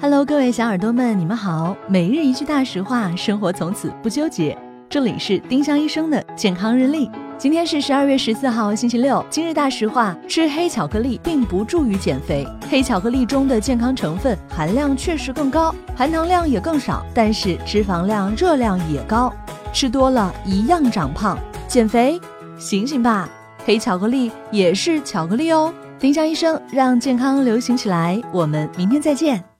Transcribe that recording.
Hello，各位小耳朵们，你们好。每日一句大实话，生活从此不纠结。这里是丁香医生的健康日历。今天是十二月十四号，星期六。今日大实话：吃黑巧克力并不助于减肥。黑巧克力中的健康成分含量确实更高，含糖量也更少，但是脂肪量、热量也高，吃多了一样长胖。减肥，醒醒吧！黑巧克力也是巧克力哦。丁香医生让健康流行起来。我们明天再见。